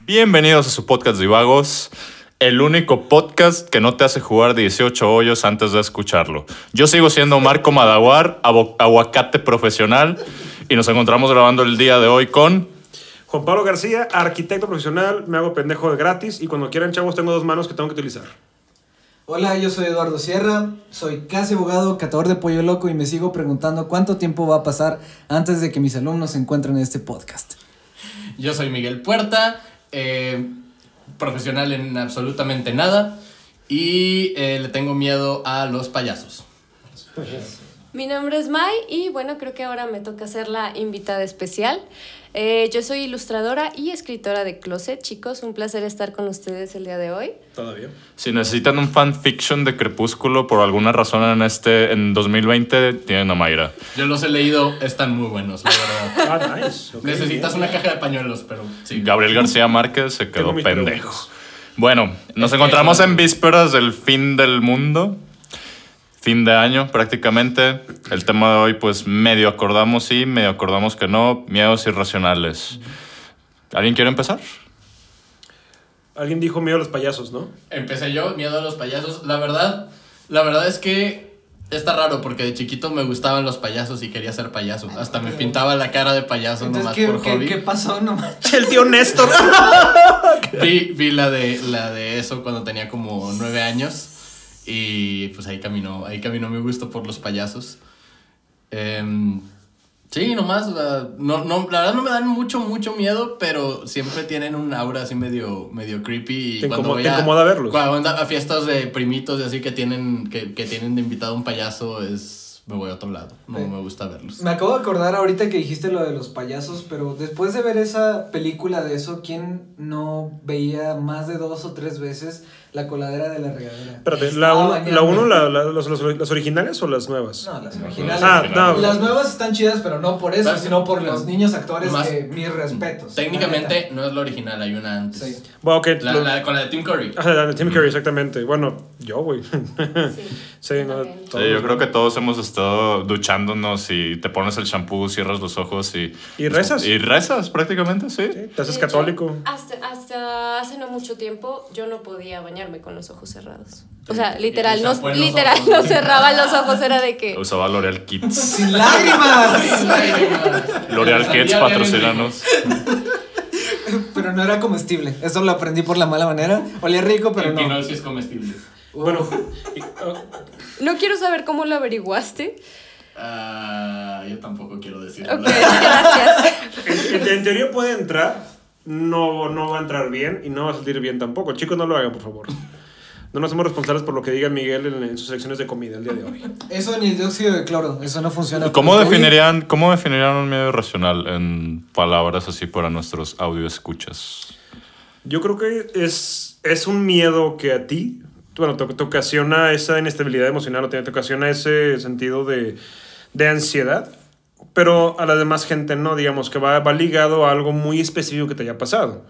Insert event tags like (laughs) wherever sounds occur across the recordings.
Bienvenidos a su podcast Divagos, el único podcast que no te hace jugar 18 hoyos antes de escucharlo. Yo sigo siendo Marco Madaguar, aguacate profesional, y nos encontramos grabando el día de hoy con... Juan Pablo García, arquitecto profesional, me hago pendejo de gratis y cuando quieran chavos tengo dos manos que tengo que utilizar. Hola, yo soy Eduardo Sierra, soy casi abogado, catador de pollo loco y me sigo preguntando cuánto tiempo va a pasar antes de que mis alumnos se encuentren en este podcast. Yo soy Miguel Puerta, eh, profesional en absolutamente nada y eh, le tengo miedo a los payasos. Mi nombre es Mai y bueno, creo que ahora me toca ser la invitada especial. Eh, yo soy ilustradora y escritora de Closet. Chicos, un placer estar con ustedes el día de hoy. Todavía. Si necesitan un fanfiction de Crepúsculo por alguna razón en este en 2020, tienen a Mayra. Yo los he leído, están muy buenos, la verdad. (laughs) Ah, nice. Necesitas bien. una caja de pañuelos, pero sí. Gabriel García Márquez se quedó pendejo. Bueno, nos Es que- encontramos en vísperas del fin del mundo. Fin de año prácticamente. El tema de hoy pues medio acordamos sí, medio acordamos que no. Miedos irracionales. ¿Alguien quiere empezar? Alguien dijo miedo a los payasos, ¿no? Empecé yo, miedo a los payasos. La verdad, la verdad es que está raro porque de chiquito me gustaban los payasos y quería ser payaso. Hasta me pintaba la cara de payaso Entonces, nomás ¿qué, por qué- hobby. qué pasó? No manches. El tío Néstor. (laughs) Vi, vi la de la de eso cuando tenía como nueve años y pues ahí caminó, ahí caminó mi gusto por los payasos. Em, sí, nomás, o sea, no, no, la verdad no me dan mucho, mucho miedo, pero siempre tienen un aura así medio, medio creepy. Y Te cuando incomo- voy te a- incomoda verlos. Cuando a fiestas de primitos y así que tienen, que, que tienen de invitado un payaso, es me voy a otro lado. No Sí. me gusta verlos. Me acabo de acordar ahorita que dijiste lo de los payasos, pero después de ver esa película de eso, ¿quién no veía más de dos o tres veces la coladera de la regadera? Espérate, ¿la uno, bañando. la uno, la- la- los- los- las originales o las nuevas? No, las originales. Ah, no. Las nuevas están chidas, pero no por eso, sino por los niños actores Más- que mis respetos. Técnicamente no es la original, hay una antes. Sí. Bueno, ok. La- lo- la- con la de Tim Curry. Ah, la de Tim Curry, exactamente. Bueno, yo, güey. (laughs) Sí. Sí, no. Sí, yo creo que todos hemos estado duchándonos y te pones el champú, cierras los ojos y... ¿Y rezas? Y rezas prácticamente, sí. Sí, te haces católico. hecho, hasta, hasta hace no mucho tiempo yo no podía bañarme con los ojos cerrados. O sea, literal, no, literal, no cerraba los ojos, era de que... (laughs) Usaba L'Oreal Kids. (laughs) (laughs) ¡Sin lágrimas! L'Oreal Kids patrocinanos. pero no era comestible. Eso lo aprendí por la mala manera. Olía rico, pero el no. pinol sí es comestible. Bueno, oh, No quiero saber cómo lo averiguaste. Ah, yo tampoco quiero decirlo. Ok, gracias. en, en- en teoría puede entrar, no, no va a entrar bien y no va a salir bien tampoco. Chicos, no lo hagan, por favor. No nos somos responsables por lo que diga Miguel en, en sus secciones de comida el día de hoy. Eso ni el dióxido de cloro. Eso no funciona. ¿Cómo definirían, ¿Cómo definirían un miedo irracional en palabras así para nuestros audio escuchas? Yo creo que es, es un miedo que a ti, bueno, te, te ocasiona esa inestabilidad emocional, o te, te ocasiona ese sentido de, de ansiedad, pero a la demás gente no, digamos que va, va ligado a algo muy específico que te haya pasado.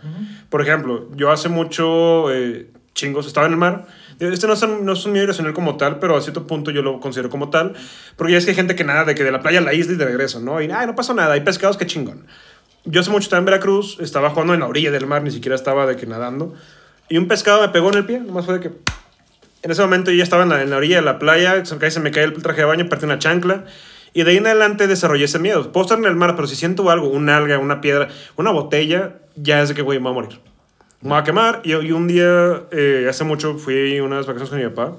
Por ejemplo, yo hace mucho, eh, chingos, estaba en el mar. Este no es, un, no es un miedo irracional como tal, pero a cierto punto yo lo considero como tal, porque ya es que hay gente que nada de que de la playa a la isla y de regreso, ¿no? Y ay, no pasó nada, hay pescados, qué chingón. Yo hace mucho estaba en Veracruz, estaba jugando en la orilla del mar, ni siquiera estaba de que nadando. Y un pescado me pegó en el pie, nomás fue de que... En ese momento yo ya estaba en la, en la orilla de la playa, cae, se me cae el traje de baño, perdí una chancla. Y de ahí en adelante desarrollé ese miedo. Puedo estar en el mar, pero si siento algo, un alga, una piedra, una botella, ya es de que, güey, me voy a morir. Me voy a quemar. Y, y un día, eh, hace mucho, fui unas vacaciones con mi papá.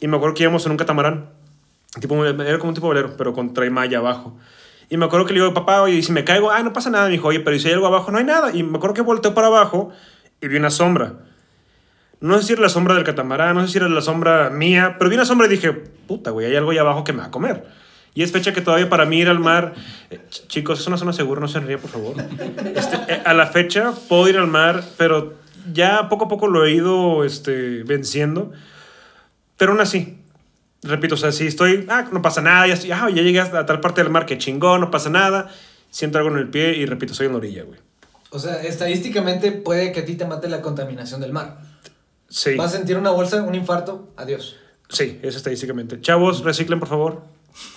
Y me acuerdo que íbamos en un catamarán. Tipo, era como un tipo velero, pero con traimaya abajo. Y me acuerdo que le digo, papá, oye, si me caigo, ay, no pasa nada. Me dijo, oye, pero ¿y si hay algo abajo? No hay nada. Y me acuerdo que volteó para abajo y vi una sombra. No sé si era la sombra del catamarán, no sé si era la sombra mía, pero vi una sombra y dije, puta, güey, hay algo ahí abajo que me va a comer. Y es fecha que todavía para mí ir al mar, eh, ch- chicos, es una zona segura, no se ríe, por favor. Este, eh, a la fecha puedo ir al mar, pero ya poco a poco lo he ido este, venciendo. Pero aún así, repito, o sea, si estoy, ah, no pasa nada, ya, estoy, ah, ya llegué hasta tal parte del mar que chingón, no pasa nada, siento algo en el pie y repito, soy en la orilla, güey. O sea, estadísticamente puede que a ti te mate la contaminación del mar. Sí, Vas a sentir una bolsa, un infarto, adiós. sí, eso estadísticamente. Chavos, reciclen, por favor.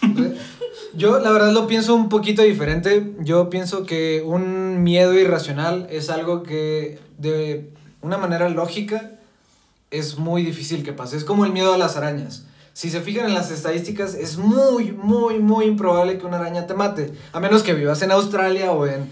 (laughs) Yo la verdad lo pienso un poquito diferente. Yo pienso que un miedo irracional es algo que de una manera lógica es muy difícil que pase. Es como el miedo a las arañas. Si se fijan en las estadísticas, es muy, muy, muy improbable que una araña te mate. A menos que vivas en Australia o en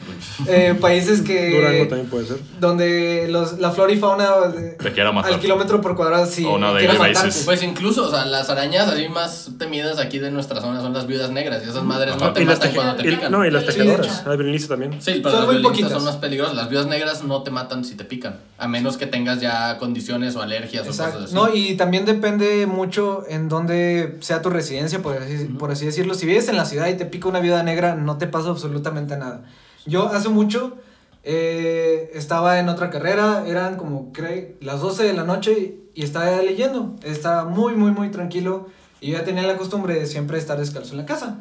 eh, (laughs) países que... Durango también puede ser. Donde los, la flora y fauna de- Te quiera matar. al kilómetro por cuadrado sí O una quiera matarte. Pues incluso, o sea, las arañas así más temidas aquí de nuestra zona son las viudas negras y esas madres no te Y las, matan cuando te y- pican. no, y las tejedoras. hecho. La violinista también. Sí, pero Son las muy poquitas. son más peligrosas. Las viudas negras no te matan si te pican, a menos que tengas ya condiciones o alergias o Exacto. cosas así. No, y también depende mucho en dónde sea tu residencia, por así, por así decirlo. Si vives en la ciudad y te pica una viuda negra, no te pasa absolutamente nada. Yo hace mucho eh, estaba en otra carrera, eran como creo, las 12 de la noche y estaba leyendo. Estaba muy, muy, muy tranquilo y yo ya tenía la costumbre de siempre estar descalzo en la casa.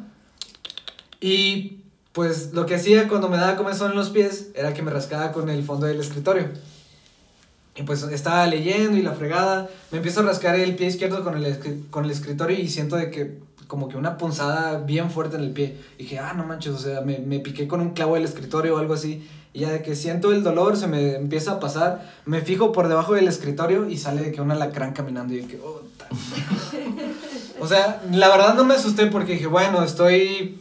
Y pues lo que hacía cuando me daba comezón en los pies era que me rascaba con el fondo del escritorio. Y pues estaba leyendo y la fregada. Me empiezo a rascar el pie izquierdo con el, con el escritorio y siento de que como que una punzada bien fuerte en el pie. Y dije, ah, no manches, o sea, me, me piqué con un clavo del escritorio o algo así. Y ya de que siento el dolor, se me empieza a pasar. Me fijo por debajo del escritorio y sale de que un alacrán caminando. Y de que, oh, O sea, la verdad no me asusté porque dije, bueno, estoy...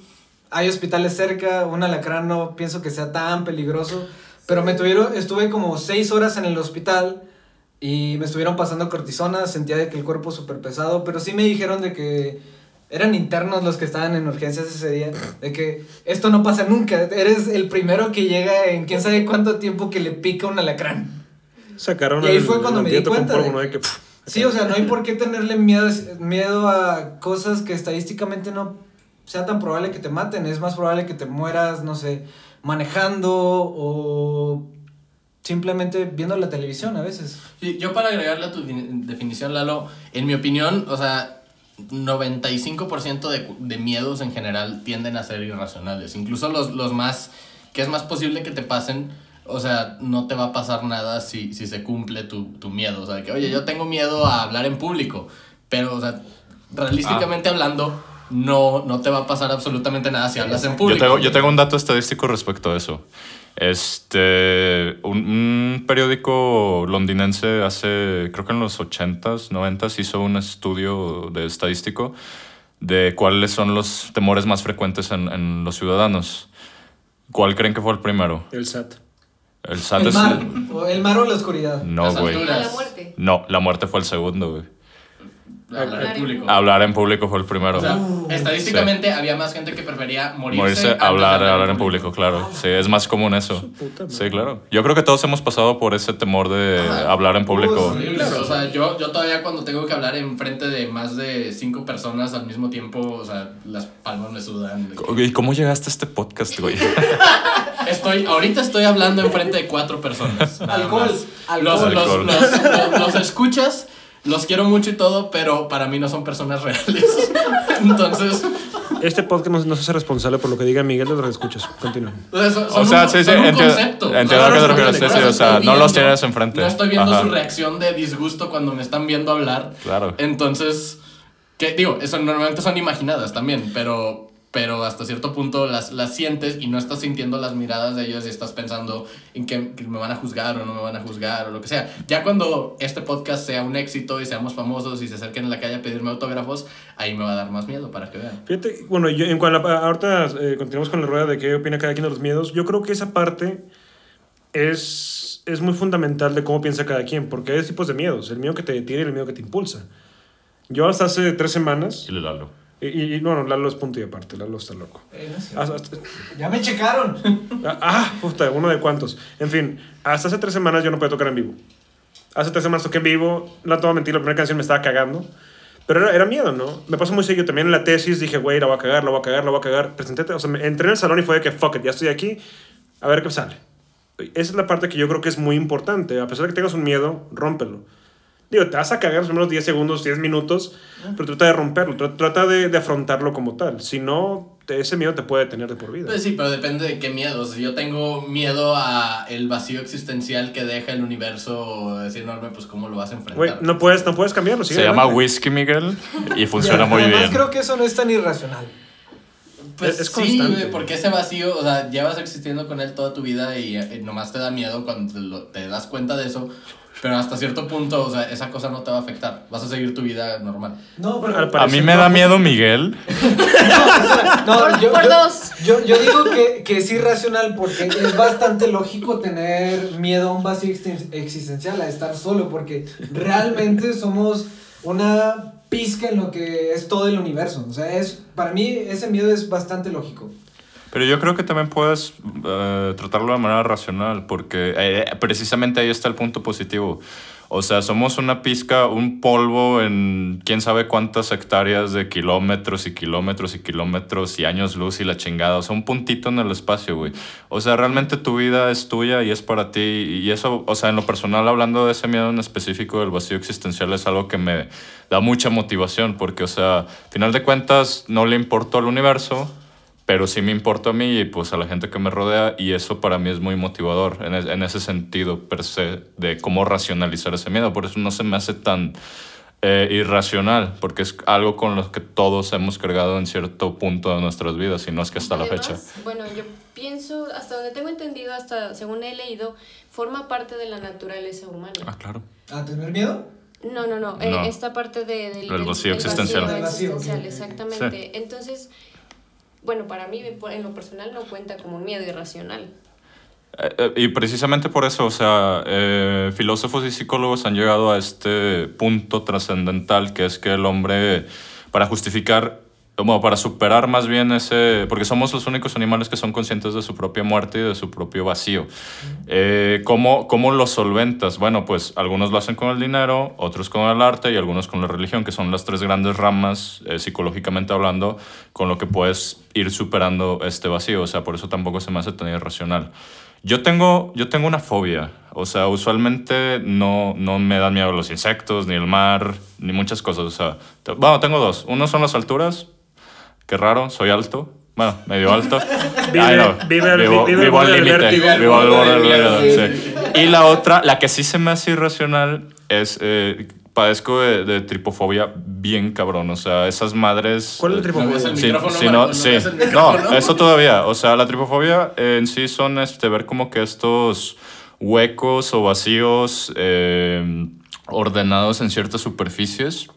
Hay hospitales cerca, un alacrán no pienso que sea tan peligroso. Pero me tuvieron, estuve como seis horas en el hospital y me estuvieron pasando cortisona, sentía de que el cuerpo súper pesado, pero sí me dijeron de que eran internos los que estaban en urgencias ese día, de que esto no pasa nunca, eres el primero que llega en quién sabe cuánto tiempo que le pica un alacrán. Sacaron Y ahí el- fue cuando me di cuenta de- polvo, ¿no? De que, pff, Sí, o sea, no hay por qué tenerle miedo, miedo a cosas que estadísticamente no sea tan probable que te maten. Es más probable que te mueras, no sé, manejando o simplemente viendo la televisión a veces. Sí, yo para agregarle a tu definición, Lalo, en mi opinión, o sea, 95% de, de miedos en general tienden a ser irracionales. Incluso los, los más, que es más posible que te pasen, o sea, no te va a pasar nada si, si se cumple tu, tu miedo. O sea, que, oye, yo tengo miedo a hablar en público, pero, o sea, realísticamente hablando, no, no te va a pasar absolutamente nada si hablas en Yo público. tengo, yo tengo un dato estadístico respecto a eso. Este, un, un periódico londinense hace, creo que en los 80s, 90s, hizo un estudio de estadístico de cuáles son los temores más frecuentes en, en los ciudadanos. ¿Cuál creen que fue el primero? El SAT. El SAT El es- mar, o el mar o la oscuridad. No, güey. la muerte. No, la muerte fue el segundo, güey. Hablar en público. Hablar en público fue el primero. O sea, estadísticamente había más gente que prefería morirse, Morirse, antes de hablar, hablar en público, claro. Sí, es más común eso. Sí, claro. Yo creo que todos hemos pasado por ese temor de Ajá. hablar en público. Horrible, O sea, yo, yo todavía cuando tengo que hablar en frente de más de cinco personas al mismo tiempo, o sea, las palmas me sudan. ¿Y cómo llegaste a este podcast, güey? (laughs) Estoy, ahorita estoy hablando en frente de cuatro personas. Alcohol, alcohol. Los, los- los- los escuchas, los quiero mucho y todo, pero para mí no son personas reales. (laughs) Entonces, Este podcast no, se hace responsable por lo que diga Miguel de los escuchas. Continúen. o sea, sí, sí, son un entiendo- concepto. entiendo a qué te refieres, sí, sí, o sea, no los tienes enfrente. No estoy viendo Ajá. su reacción de disgusto cuando me están viendo hablar. Claro. Entonces, que digo, eso normalmente son imaginadas también, pero, pero hasta cierto punto las, las sientes y no estás sintiendo las miradas de ellos y estás pensando en que, que me van a juzgar o no me van a juzgar o lo que sea. Ya cuando este podcast sea un éxito y seamos famosos y se acerquen en la calle a pedirme autógrafos, ahí me va a dar más miedo para que vean. Fíjate, bueno, yo, en cuanto a, ahorita eh, continuamos con la rueda de qué opina cada quien de los miedos. Yo creo que esa parte es, es muy fundamental de cómo piensa cada quien, porque hay dos tipos de miedos: el miedo que te detiene y el miedo que te impulsa. Yo hasta hace tres semanas, Chile Lalo. Y, y, bueno, Lalo es punto y aparte, Lalo está loco. Eh, no es cierto. Hasta- hasta- Ya me checaron. (laughs) Ah, ah, puta, uno de cuantos. En fin, hasta hace tres semanas yo no podía tocar en vivo. Hace tres semanas toqué en vivo, no te voy a mentir, la primera canción me estaba cagando. Pero era, era miedo, ¿no? Me pasó muy seguido también en la tesis, dije, güey, la voy a cagar, la voy a cagar, la voy a cagar. Presenté, o sea, me- entré en el salón y fue de que, fuck it, ya estoy aquí, a ver qué sale. Esa es la parte que yo creo que es muy importante. A pesar de que tengas un miedo, rómpelo. Digo, te vas a cagar los primeros 10 segundos, 10 minutos, pero trata de romperlo, tra- trata de, de afrontarlo como tal. Si no, te- ese miedo te puede tener de por vida. Pues sí, pero depende de qué miedo. Si yo tengo miedo a el vacío existencial que deja el universo es enorme, pues cómo lo vas a enfrentar. Güey, no puedes, no puedes cambiarlo. sigue Se llama. Whisky Miguel y (laughs) funciona muy además, bien. creo que eso no es tan irracional. Pues Es- es sí, constante. güey, porque ese vacío, o sea, llevas existiendo con él toda tu vida y, eh, nomás te da miedo cuando te, lo- te das cuenta de eso. Pero hasta cierto punto, o sea, esa cosa no te va a afectar. Vas a seguir tu vida normal. No, pero. Al A mí me no. da miedo Miguel. (laughs) No, Por- yo, por yo- dos. Yo, yo digo que, que es irracional porque es bastante lógico tener miedo a un vacío existen- existencial, a estar solo, porque realmente somos una pizca en lo que es todo el universo. O sea, es, para mí ese miedo es bastante lógico. Pero yo creo que también puedes eh, tratarlo de manera racional, porque eh, precisamente ahí está el punto positivo. O sea, somos una pizca, un polvo en quién sabe cuántas hectáreas de kilómetros y kilómetros y kilómetros y años luz y la chingada. O sea, un puntito en el espacio, güey. O sea, realmente tu vida es tuya y es para ti. Y eso, o sea, en lo personal, hablando de ese miedo en específico del vacío existencial, es algo que me da mucha motivación, porque, o sea, al final de cuentas, no le importó al universo pero sí me importa a mí y pues a la gente que me rodea y eso para mí es muy motivador en, es- en ese sentido per se de cómo racionalizar ese miedo. Por eso no se me hace tan eh, irracional, porque es algo con lo que todos hemos cargado en cierto punto de nuestras vidas y no es que hasta la Además, fecha. Bueno, yo pienso, hasta donde tengo entendido, hasta según he leído, forma parte de la naturaleza humana. Ah, claro. ¿A tener miedo? No, no, no, No. eh, esta parte de, del, El vacío del existencial. vacío vacío, existencial, ok. exactamente. Entonces, bueno, para mí, en lo personal, no cuenta como miedo irracional. Eh, eh, Y precisamente por eso, o sea, eh, filósofos y psicólogos han llegado a este punto trascendental que es que el hombre, para justificar, bueno, para superar más bien ese, porque somos los únicos animales que son conscientes de su propia muerte y de su propio vacío. Eh, ¿cómo, ¿Cómo lo solventas? Bueno, pues algunos lo hacen con el dinero, otros con el arte y algunos con la religión, que son las tres grandes ramas, eh, psicológicamente hablando, con lo que puedes ir superando este vacío. O sea, por eso tampoco se me hace tan irracional. Yo tengo, yo tengo una fobia. O sea, usualmente no, no me dan miedo los insectos, ni el mar, ni muchas cosas. O sea, bueno, tengo dos. Uno son las alturas. Qué raro, soy alto. Bueno, medio alto. (laughs) Vive- Ay, no. vive vivo, vive al vivo del límite. Vivo al borde del Vive- vértigo, sí. Y la otra, la que sí se me hace irracional es... eh, padezco de, de tripofobia bien cabrón. O sea, esas madres... ¿Cuál es el eh, tripofobia? ¿No el Sí, no, ¿No sí. el No, eso todavía. O sea, la tripofobia en sí son este, ver como que estos huecos o vacíos eh, ordenados en ciertas superficies.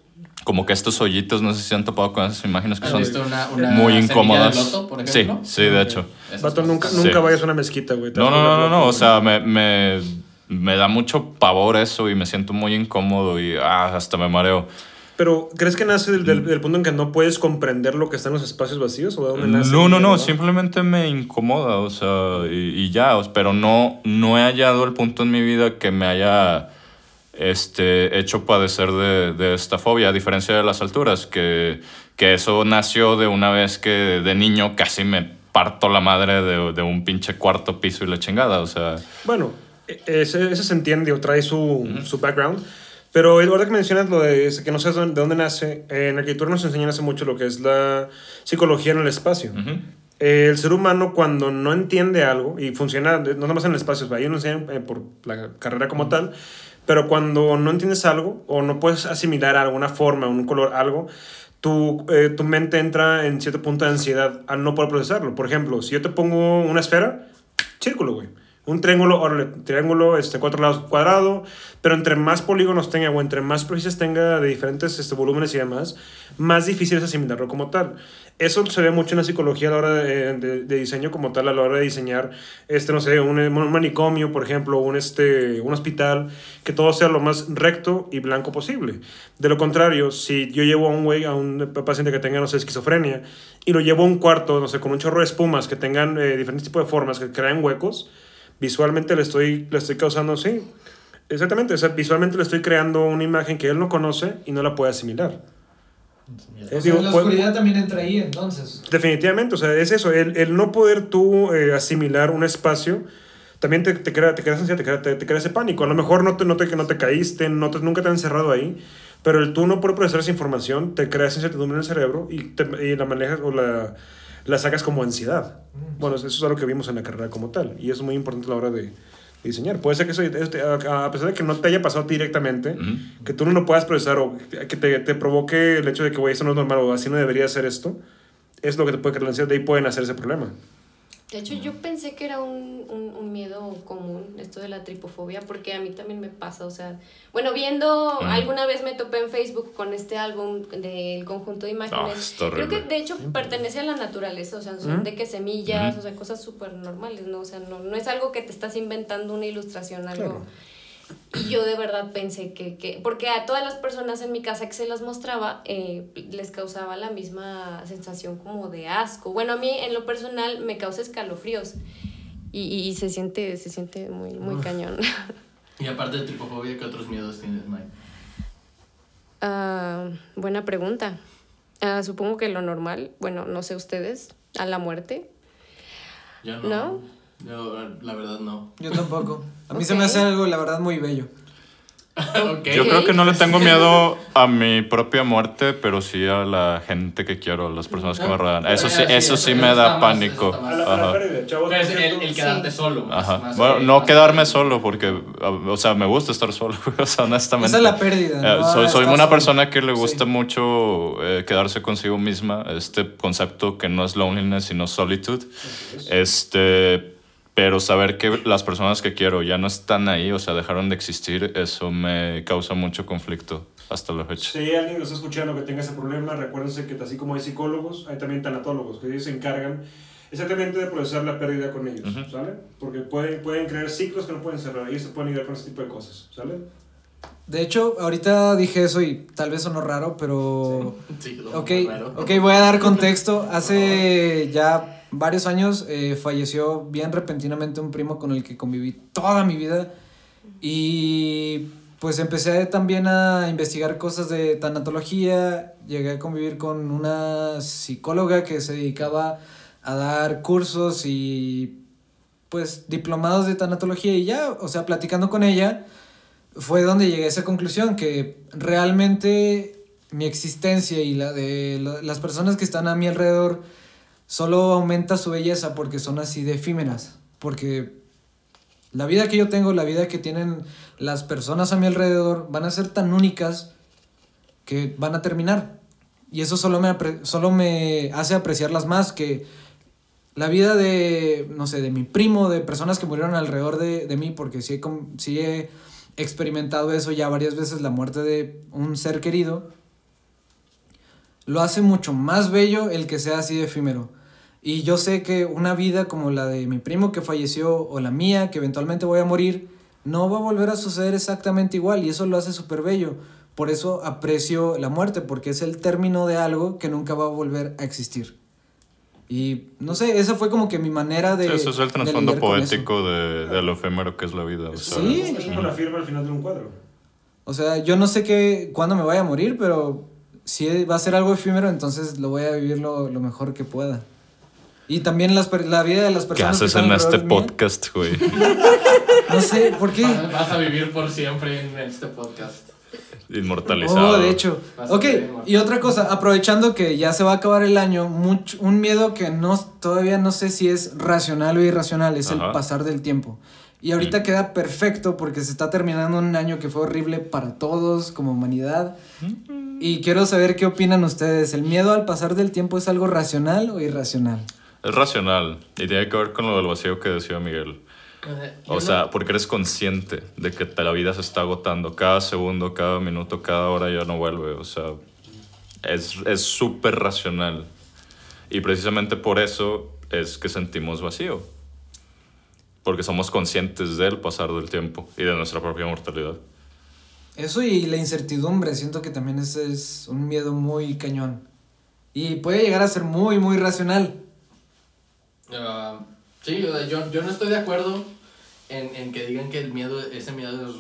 Como que estos hoyitos, no sé si han topado con esas imágenes que ¿Has son visto una, una muy de incómodas. loto, por sí, ejemplo? sí, de hecho. Vato, nunca, Sí. nunca vayas a una mezquita, güey. No, no, no, no, no. O sea, me, me, me da mucho pavor eso y me siento muy incómodo y ah, hasta me mareo. Pero, ¿crees que nace del, Mm. del- del punto en que no puedes comprender lo que está en los espacios vacíos? ¿O de dónde nace? No, no, no, simplemente me incomoda, o sea, y, y ya, pero no, no he hallado el punto en mi vida que me haya este, hecho padecer de, de esta fobia, a diferencia de las alturas, que, que eso nació de una vez que de niño casi me parto la madre de, de un pinche cuarto piso y la chingada, o sea... Bueno, e- ese, ese se entiende o trae su, su background. Pero ahora que mencionas lo de que no sabes de dónde nace, en arquitectura nos enseñan hace mucho lo que es la psicología en el espacio. ujú. Eh, el ser humano cuando no entiende algo, y funciona, no nada más en el espacio, ahí no enseñan eh, por la carrera como tal, pero cuando no entiendes algo o no puedes asimilar alguna forma, un color, algo, tu, eh, tu mente entra en cierto punto de ansiedad al no poder procesarlo. Por ejemplo, si yo te pongo una esfera, círculo, güey. Un triángulo, órale, triángulo, este, cuatro lados, cuadrado, pero entre más polígonos tenga o entre más superficies tenga de diferentes este, volúmenes y demás, más difícil es asimilarlo como tal. Eso se ve mucho en la psicología a la hora de, de- de diseño como tal, a la hora de diseñar, este, no sé, un, un manicomio, por ejemplo, un, este, un hospital, que todo sea lo más recto y blanco posible. De lo contrario, si yo llevo a un güey, a un paciente que tenga, no sé, esquizofrenia, y lo llevo a un cuarto, no sé, con un chorro de espumas que tengan eh, diferentes tipos de formas, que crean huecos, visualmente le estoy, le estoy causando, sí, exactamente, o sea, visualmente le estoy creando una imagen que él no conoce y no la puede asimilar. O sea, la puede- oscuridad también entra ahí, entonces. Definitivamente, o sea, es eso, el, el no poder tú eh, asimilar un espacio también te, te, crea, te crea ansiedad, te crea, te, te crea ese pánico. A lo mejor no te, no te, no te caíste, no te, nunca te han encerrado ahí, pero el tú no por procesar esa información te crea esa incertidumbre en el cerebro y, te, y la manejas o la, la sacas como ansiedad. Bueno, eso es algo que vimos en la carrera como tal y es muy importante a la hora de, de diseñar. Puede ser que eso, este, a pesar de que no te haya pasado directamente, que tú no lo puedas procesar o que te, te provoque el hecho de que, güey, esto no es normal o así no debería ser esto, es lo que te puede crear la ansiedad. De ahí pueden hacer ese problema. De hecho, yo pensé que era un, un, un miedo común esto de la tripofobia, porque a mí también me pasa, o sea, bueno, viendo, Mm. alguna vez me topé en Facebook con este álbum del conjunto de imágenes. Ah, está Creo que de hecho pertenece a la naturaleza, o sea, son Mm. de que semillas, o sea, cosas súper normales, ¿no? O sea, no, no es algo que te estás inventando una ilustración, algo... Claro. Y yo de verdad pensé que, que, porque a todas las personas en mi casa que se las mostraba, eh, les causaba la misma sensación como de asco. Bueno, a mí en lo personal me causa escalofríos y, y, y se siente, se siente muy, muy cañón. Y aparte de tripofobia, ¿qué otros miedos tienes, Mike? Ah, buena pregunta. Ah, supongo que lo normal, bueno, no sé ustedes, a la muerte. No. ¿No? Yo, la verdad, no. Yo tampoco. (laughs) A mí se me hace algo, la verdad, muy bello. (laughs) Yo creo que no le tengo (laughs) miedo a mi propia muerte, pero sí a la gente que quiero, a las personas que me rodean. Eso sí, Ah, eso sí me da pánico. Ajá. el, el quedarte solo. Más, Ajá. más Bueno, que- no quedarme solo porque, o sea, me gusta estar solo, o sea, honestamente. Esa es la pérdida. Eh, no soy, soy estar una persona que le gusta Sí. mucho eh, quedarse consigo misma, este concepto que no es loneliness, sino solitude. Este, pero saber que las personas que quiero ya no están ahí, o sea, dejaron de existir, eso me causa mucho conflicto hasta la fecha. Si hay alguien que está escuchando que tenga ese problema, recuérdense que así como hay psicólogos, hay también tanatólogos, que ellos se encargan exactamente de procesar la pérdida con ellos, Ujú. ¿sale? Porque pueden, pueden crear ciclos que no pueden cerrar, ellos se pueden ayudar con ese tipo de cosas, ¿sale? De hecho, ahorita dije eso y tal vez sonó raro, pero... Sí, (laughs) no, Ok, raro. ok, voy a dar contexto. Hace ya varios años eh, falleció bien repentinamente un primo con el que conviví toda mi vida. Y pues empecé también a investigar cosas de tanatología. Llegué a convivir con una psicóloga que se dedicaba a dar cursos y pues diplomados de tanatología y ya, o sea, platicando con ella fue donde llegué a esa conclusión que realmente mi existencia y la de la- las personas que están a mi alrededor solo aumenta su belleza porque son así de efímeras, porque la vida que yo tengo, la vida que tienen las personas a mi alrededor van a ser tan únicas que van a terminar. Y eso solo me, solo me hace apreciarlas más que la vida de, no sé, de mi primo, de personas que murieron alrededor de, de mí, porque sí he, sí he experimentado eso ya varias veces, la muerte de un ser querido, lo hace mucho más bello el que sea así de efímero. Y yo sé que una vida como la de mi primo que falleció o la mía, que eventualmente voy a morir, no va a volver a suceder exactamente igual y eso lo hace súper bello. Por eso aprecio la muerte, porque es el término de algo que nunca va a volver a existir. Y no sé, esa fue como que mi manera de... Sí, eso es el trasfondo poético de, de lo efímero que es la vida. Sí. Es como la firma al final de un cuadro. O sea, yo no sé qué, cuándo me vaya a morir, pero si va a ser algo efímero, entonces lo voy a vivir lo, lo mejor que pueda. Y también las, per- la vida de las ¿Qué personas. que haces en este podcast, güey? (laughs) No sé, ¿por qué? Vas, a vivir por siempre en este podcast. Inmortalizado. Oh, de hecho. Ok, y otra cosa, aprovechando que ya se va a acabar el año, mucho, un miedo que no, todavía no sé si es racional o irracional, es Ajá. el pasar del tiempo. Y ahorita Mm. queda perfecto porque se está terminando un año que fue horrible para todos como humanidad. Mm. Y quiero saber qué opinan ustedes. ¿El miedo al pasar del tiempo es algo racional o irracional? Es racional y tiene que ver con lo del vacío que decía Miguel. O sea, porque eres consciente de que la vida se está agotando. Cada segundo, cada minuto, cada hora ya no vuelve. O sea, es es súper racional. Y precisamente por eso es que sentimos vacío. Porque somos conscientes del pasar del tiempo y de nuestra propia mortalidad. Eso y la incertidumbre, siento que también ese es un miedo muy cañón. Y puede llegar a ser muy, muy racional. Ah, sí, o sea, yo, yo no estoy de acuerdo en, en que digan que el miedo, ese miedo es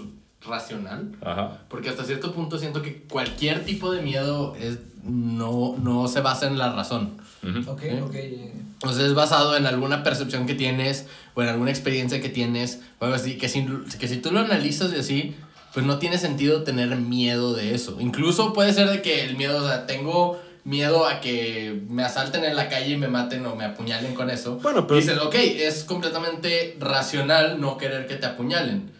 racional. Ajá. Porque hasta cierto punto siento que cualquier tipo de miedo es, no, no se basa en la razón. Ok, ¿Eh? ok. eh. O sea, es basado en alguna percepción que tienes o en alguna experiencia que tienes o algo así. Que si, que si tú lo analizas y así, pues no tiene sentido tener miedo de eso. Incluso puede ser de que el miedo, o sea, tengo miedo a que me asalten en la calle y me maten o me apuñalen con eso. Bueno, pero- Dices, ok, es completamente racional no querer que te apuñalen.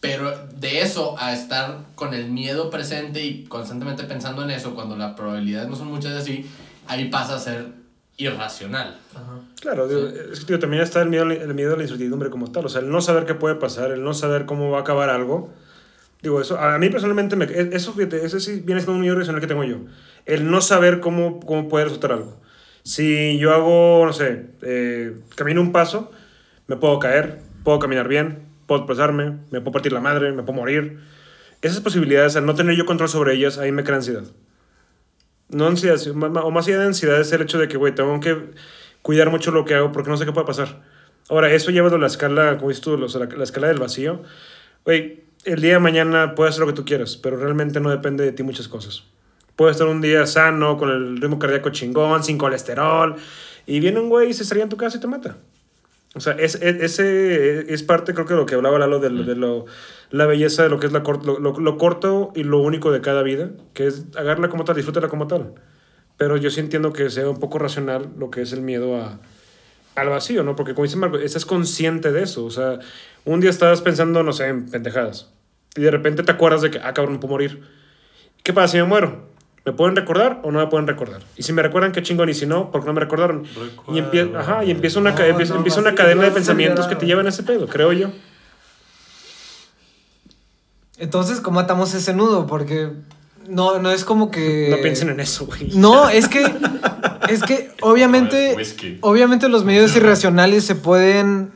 Pero de eso a estar con el miedo presente y constantemente pensando en eso, cuando las probabilidades no son muchas de así, ahí pasa a ser irracional. Ajá. Claro, digo, es que digo, también está el miedo, el miedo a la incertidumbre como tal. O sea, el no saber qué puede pasar, el no saber cómo va a acabar algo. Digo, eso, a mí personalmente, me, e, eso, fíjate, ese sí viene siendo un miedo irracional que tengo yo. El no saber cómo, cómo puede resultar algo. Si yo hago, no sé, eh, camino un paso, me puedo caer, puedo caminar bien, puedo pasarme, me puedo partir la madre, me puedo morir. Esas posibilidades, al no tener yo control sobre ellas, ahí me crea ansiedad. No ansiedad, o más allá de ansiedad es el hecho de que, güey, tengo que cuidar mucho lo que hago porque no sé qué puede pasar. Ahora, eso lleva a la escala, como dices tú, la, la escala del vacío. Güey, el día de mañana puedes hacer lo que tú quieras, pero realmente no depende de ti muchas cosas. Puedes estar un día sano, con el ritmo cardíaco chingón, sin colesterol, y viene un güey y se estrella en tu casa y te mata. O sea, es, es- ese es parte, creo que de lo que hablaba Lalo, de, lo- de lo, la belleza de lo que es la cort- lo, lo- corto y lo único de cada vida, que es agarrarla como tal, disfrútala como tal. Pero yo sí entiendo que sea un poco racional lo que es el miedo a, al vacío, ¿no? Porque como dice Marco, estás consciente de eso. O sea, un día estás pensando, no sé, en pendejadas. Y de repente te acuerdas de que, ah, cabrón, puedo morir. ¿Qué pasa si me muero? ¿Me pueden recordar o no me pueden recordar? Y si me recuerdan, qué chingón. Y si no, ¿por qué no me recordaron? Y, empie ajá, y empieza una, ca- No, empieza, no, empieza una vacío, cadena de pensamientos que te llevan a ese pedo, creo yo. Entonces, ¿cómo atamos ese nudo? Porque no, no es como que... No piensen en eso, güey. No, es que... Es que obviamente... Obviamente los medios irracionales se pueden...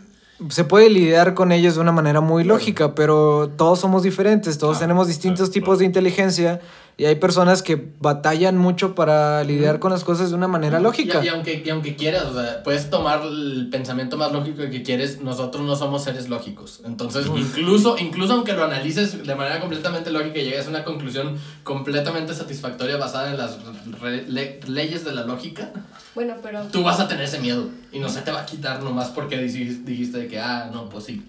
Se puede lidiar con ellos de una manera muy lógica, pero todos somos diferentes, todos Ah, tenemos distintos tipos de inteligencia y hay personas que batallan mucho para lidiar con las cosas de una manera lógica. Y, y aunque, y aunque quieras, o sea, puedes tomar el pensamiento más lógico que quieres, nosotros no somos seres lógicos. Entonces, incluso, incluso aunque lo analices de manera completamente lógica y llegues a una conclusión completamente satisfactoria basada en las re- le- leyes de la lógica, Bueno, pero tú vas a tener ese miedo y no se te va a quitar nomás porque dijiste, dijiste de que, ah, no, pues sí.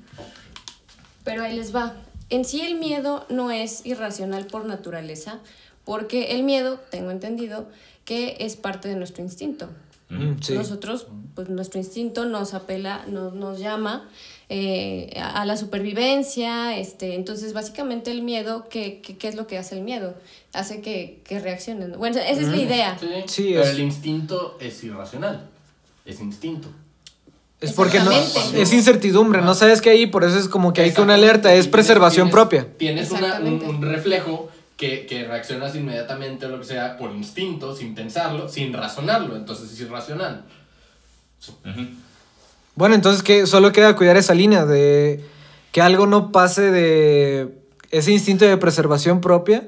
Pero ahí les va. En sí el miedo no es irracional por naturaleza, porque el miedo, tengo entendido, que es parte de nuestro instinto. Mm, sí. Nosotros, pues nuestro instinto nos apela, nos, nos llama eh, a, a la supervivencia, este, entonces básicamente el miedo, ¿qué, qué, qué es lo que hace el miedo? Hace que, que reaccionen. Bueno, esa es la idea. Sí, Sí, pero es- el instinto es irracional. Es instinto. Es porque no, es incertidumbre, no sabes qué hay, por eso es como que hay que una alerta, es preservación tienes- propia. Tienes una- un, reflejo que, que reaccionas inmediatamente o lo que sea por instinto, sin pensarlo, sin razonarlo. Entonces es irracional. Bueno, entonces que solo queda cuidar esa línea de que algo no pase de ese instinto de preservación propia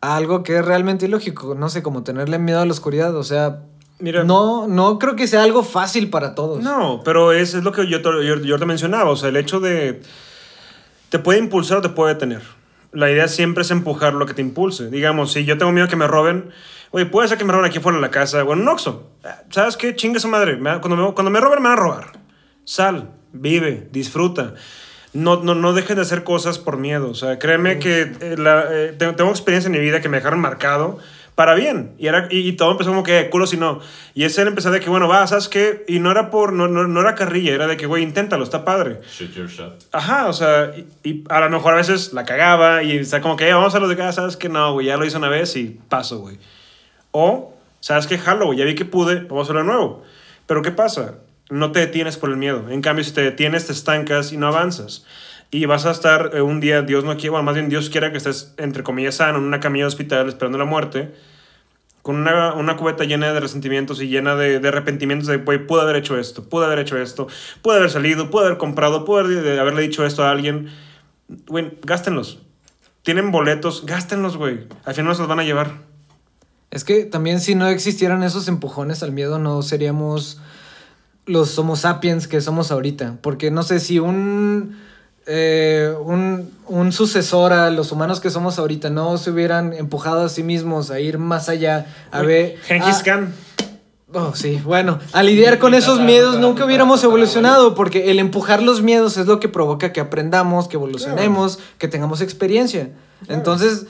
a algo que es realmente ilógico, no sé, como tenerle miedo a la oscuridad, o sea, Mira. no no creo que sea algo fácil para todos. No, pero es, es lo que yo, te- yo, yo te mencionaba, o sea, el hecho de... Te puede impulsar o te puede detener. La idea siempre es empujar lo que te impulse. Digamos, si yo tengo miedo que me roben, oye, puede ser que me roben aquí fuera de la casa, o en un Oxxo. ¿Sabes qué? Chingue su madre. Cuando, me, cuando me roben, me van a robar. Sal, vive, disfruta. No, no, no dejes de hacer cosas por miedo. O sea, créeme que eh, la, eh, tengo, tengo experiencia en mi vida que me dejaron marcado para bien. Y, era, y, y todo empezó como que, culo si no. Y ese era empezar de que, bueno, va, ¿sabes qué? Y no era por, no, no, no era carrilla, era de que, güey, inténtalo, está padre. Shoot your shot. Ajá, o sea, y, y a lo mejor a veces la cagaba y está como que, "Eh, vamos a lo de casa, ¿sabes que No, güey, ya lo hice una vez y paso, güey. O, ¿sabes qué? Jalo, güey, ya vi que pude, vamos a hacerlo de nuevo. Pero ¿qué pasa? No te detienes por el miedo. En cambio, si te detienes, te estancas y no avanzas. Y vas a estar eh, un día, Dios no quiere, bueno, más bien Dios quiera que estés, entre comillas, sano, en una camilla de hospital esperando la muerte, con una, una cubeta llena de resentimientos y llena de, de arrepentimientos de, güey, pude haber hecho esto, pude haber hecho esto, pude haber salido, pude haber comprado, pude de haberle dicho esto a alguien. Güey, gástenlos. Tienen boletos, gástenlos, güey. Al final no se los van a llevar. Es que también si no existieran esos empujones al miedo no seríamos los homo sapiens que somos ahorita, porque no sé si un eh, un, un sucesor a los humanos que somos ahorita no se hubieran empujado a sí mismos a ir más allá, a ver... Genghis a- Khan. Oh, sí, bueno, a lidiar con esos miedos nunca hubiéramos evolucionado, porque el empujar los miedos es lo que provoca que aprendamos, que evolucionemos, que tengamos experiencia. Entonces,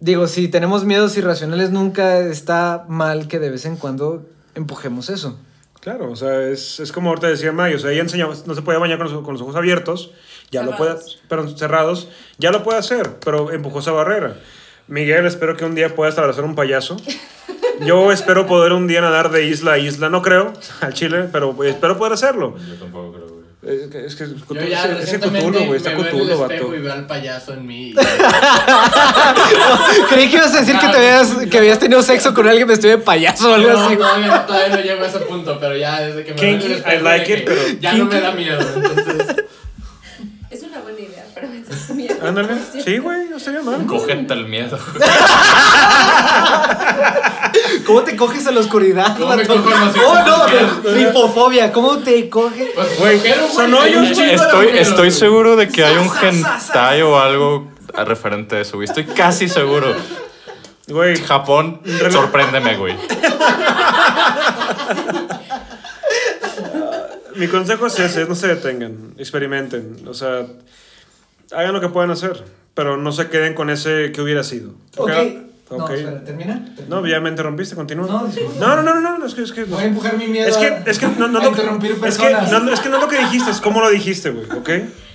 digo, si tenemos miedos irracionales, nunca está mal que de vez en cuando empujemos eso. Claro, o sea, es, es como ahorita decía Mayo, o sea, ella enseñaba, no se podía bañar con los, con los ojos abiertos, ya lo puede, perdón, cerrados, ya lo puede hacer, pero empujó esa barrera. Miguel, espero que un día puedas abrazar un payaso. (laughs) Yo espero poder un día nadar de isla a isla, no creo, al Chile, pero espero poder hacerlo. Yo tampoco creo. Es que es, que Yo Cthulhu- ya es- es recientemente Cthulhu, güey, está Cthulhu, el vato. espejo y veo al payaso en mí. y- (laughs) Creí que ibas a decir que, te habías, que habías tenido sexo con alguien vestido de payaso o algo No, así. todavía, todavía no llego a ese punto, pero ya desde que me Kinky, I like it, que pero ya no me kinky. da miedo, entonces... Ándale, sí, güey, no estaría mal. Cógete el miedo. (laughs) ¿Cómo te coges a la oscuridad? ¿Cómo me vato? cojo a la Oh, no, sexualidad? tripofobia. ¿Cómo te coges? Pues, Güey, pero, son hoyos, Estoy, estoy seguro de que hay un hentai o algo referente a eso, güey. Estoy casi seguro. Güey, Japón, sorpréndeme, güey. mi consejo es ese, no se detengan, experimenten, o sea, hagan lo que puedan hacer, pero no se queden con ese que hubiera sido. Ok. Ok. No, ¿termina? No, ya me interrumpiste, continúa. No, no, no, no, no, no, es que, es que, Voy a empujar mi miedo es que, es que no, no, a es que, no, es que no es lo que dijiste, es cómo lo dijiste, güey, ¿ok?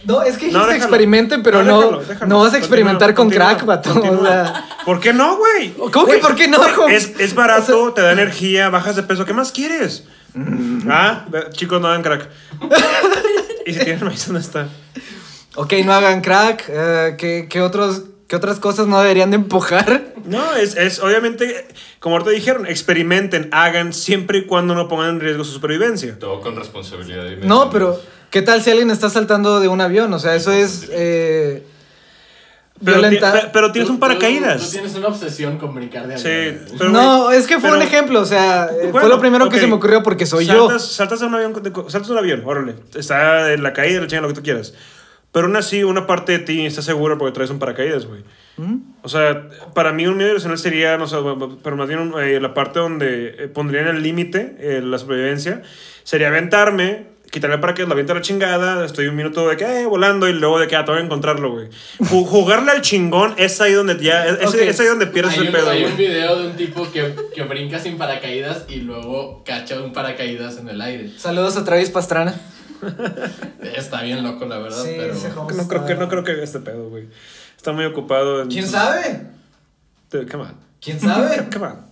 No, es que dijiste No, experimenten, pero no, déjalo, déjalo. no vas a experimentar Continúa, con continúa, crack, vato. continúa. O sea, ¿Por qué no, güey? ¿Cómo que por qué no? Es, es barato, te da energía, bajas de peso. ¿Qué más quieres? Ah, ve- chicos, no hagan crack. (laughs) y si tienen maíz, ¿dónde está? Ok, no hagan crack. eh, ¿qué, qué otros, ¿Qué otras cosas no deberían de empujar? No, es, es obviamente, como ahorita dijeron, experimenten, hagan siempre y cuando no pongan en riesgo su supervivencia. Todo con responsabilidad. y No, pero ¿qué tal si alguien está saltando de un avión? O sea, eso es eh, Pero, tienes un Tú- Tú, paracaídas. tienes una obsesión con brincar de Sí, avión. pero, no, es que fue pero- un ejemplo, o sea, eh, fue lo primero que se me ocurrió porque soy yo. saltas, Saltas de un avión, saltas de un avión, órale. Está en la caída, lo que tú quieras. Pero aún así, una parte de ti está segura porque traes un paracaídas, güey. ¿Mm? O sea, para mí un miedo irracional sería, no sé, pero más bien un- eh, la parte donde eh, pondría en el límite eh, la supervivencia, sería aventarme, quitarme el paracaídas, la aviento a la chingada, estoy un minuto de que, eh, volando, y luego de que, ah, te voy a encontrarlo, güey. Ju- (laughs) Jugarle al chingón es ahí donde ya, es, ahí donde pierdes Hay el un, pedo, hay un video de un tipo que, que brinca sin paracaídas y luego cacha un paracaídas en el aire. Saludos a Travis Pastrana. Está bien loco, la verdad, Sí, pero... ese host No creo, que, no creo que haga este pedo, güey. Está muy ocupado en... ¿Quién sabe? Dude, Come on. ¿Quién sabe? (laughs) Come on.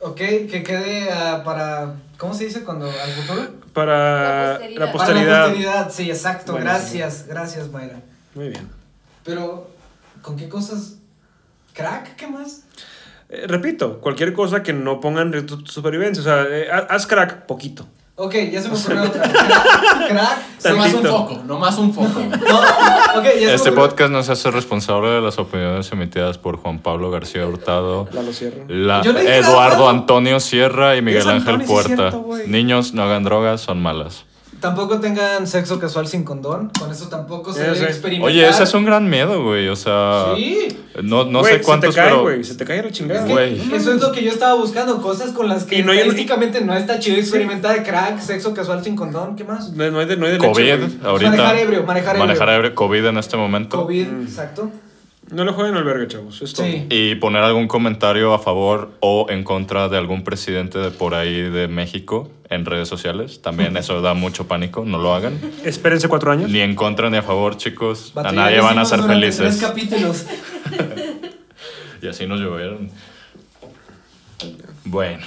ok, que quede ah, para. ¿Cómo se dice cuando? ¿Al futuro? Para La posteridad. la Para la posteridad, sí, exacto. Gracias, gracias, Mayra. Muy bien. Pero, ¿con qué cosas? ¿Crack? ¿Qué más? Eh, repito, cualquier cosa que no ponga en riesgo tu supervivencia. O sea, eh, ha- haz crack poquito. Ok, ya se me ocurrió otra. (laughs) Crack. crack No más un foco, no más un foco. (laughs) No, ok, ya se Este podcast no se hace responsable de las opiniones emitidas por Juan Pablo García Hurtado, La lo cierro. la- no nada Eduardo. Antonio Sierra y Miguel Ángel Antonio, sí es Puerta. cierto. Niños, no hagan drogas, son malas. Tampoco tengan sexo casual sin condón. Con eso tampoco se debe experimentar. Oye, ese es un gran miedo, güey. O sea, Sí. no, no Güey, sé cuántos, Se te cae, pero güey. Se te cae la chingada. Es que Güey. Eso es lo que yo estaba buscando, cosas con las que no hay- no está chido experimentar crack, sexo casual sin condón, ¿qué más? No, no hay de, no hay de leche, COVID, ahorita. Manejar ebrio, manejar ebrio. Manejar ebrio, COVID en este momento. COVID, Mm. exacto. No lo jueguen al verga, chavos. Es todo. Sí. Y poner algún comentario a favor o en contra de algún presidente de por ahí de México en redes sociales. También (laughs) eso da mucho pánico, no lo hagan. Espérense cuatro años. Ni en contra ni a favor, chicos. A nadie van a ser felices. Tres capítulos. (laughs) Y así nos llovieron. Bueno.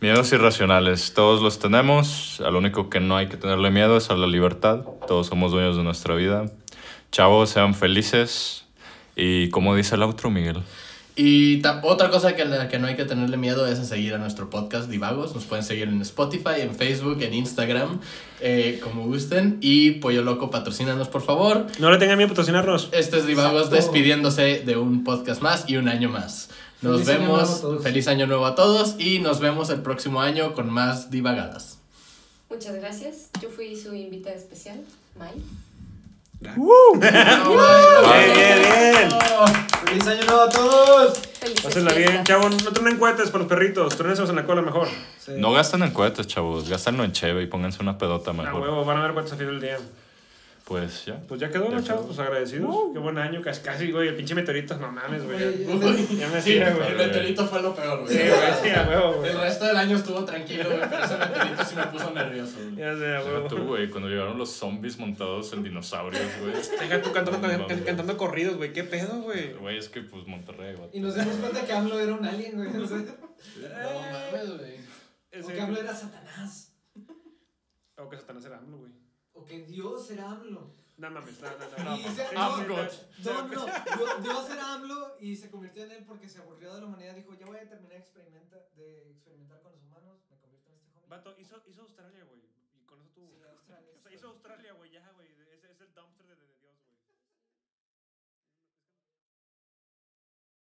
Miedos irracionales. Todos los tenemos. Al único que no hay que tenerle miedo es a la libertad. Todos somos dueños de nuestra vida. Chavos, sean felices. Y como dice el outro, Miguel. Y otra cosa que, la que no hay que tenerle miedo es a seguir a nuestro podcast Divagos. Nos pueden seguir en Spotify, en Facebook, en Instagram, eh, como gusten. Y Pollo Loco, patrocínanos, por favor. No le tengan miedo a patrocinarnos. Este es Divagos Exacto. despidiéndose de un podcast más y un año más. Nos Feliz vemos. feliz año nuevo a todos y nos vemos el próximo año con más divagadas. Muchas gracias. Yo fui su invitada especial. May. (laughs) Bien, bien, bien. ¡Feliz año nuevo a todos! Pásenla bien, fiestas. chavo. No truenen cohetes para los perritos. Truéneselos en la cola mejor. Sí. No gasten en cohetes, chavos. Gástanlo en cheve y pónganse una pedota A mejor. huevo, van a ver cuántos al final del día. Pues ya. Pues ya quedó, Ya ¿no, chavos? quedó. Pues agradecidos. Qué buen año, casi, casi, güey. El pinche meteorito, no mames, güey. Güey, Ya me Sí, hacía, el güey. meteorito fue lo peor, güey. Sí, güey, sí, a huevo, güey. El resto del año estuvo tranquilo, güey, pero ese meteorito sí me puso nervioso, güey. Ya sé, a huevo. tú, güey, cuando llegaron los zombies montados en dinosaurios, güey. Deja tú cantando, No can- mames. cantando corridos, güey. ¿Qué pedo, güey? Güey, es que pues Monterrey, güey. Y nos dimos cuenta que AMLO era un alien, güey. No (laughs) mames, güey. O que AMLO era Satanás. O que Satanás era AMLO, güey. O que Dios era AMLO. No mames, no, no, no. Y se- Sí, I'm sí, God. No, no, no. Dios- Dios era AMLO y se convirtió en él porque se aburrió de la humanidad. Dijo, ya voy a terminar experimenta, de experimentar con los humanos. Me convierto en este hombre. Vato, hizo, hizo Australia, güey. Y con eso tuvo. Sí, (laughs) Australia. O sea, hizo Australia, güey, ya, güey.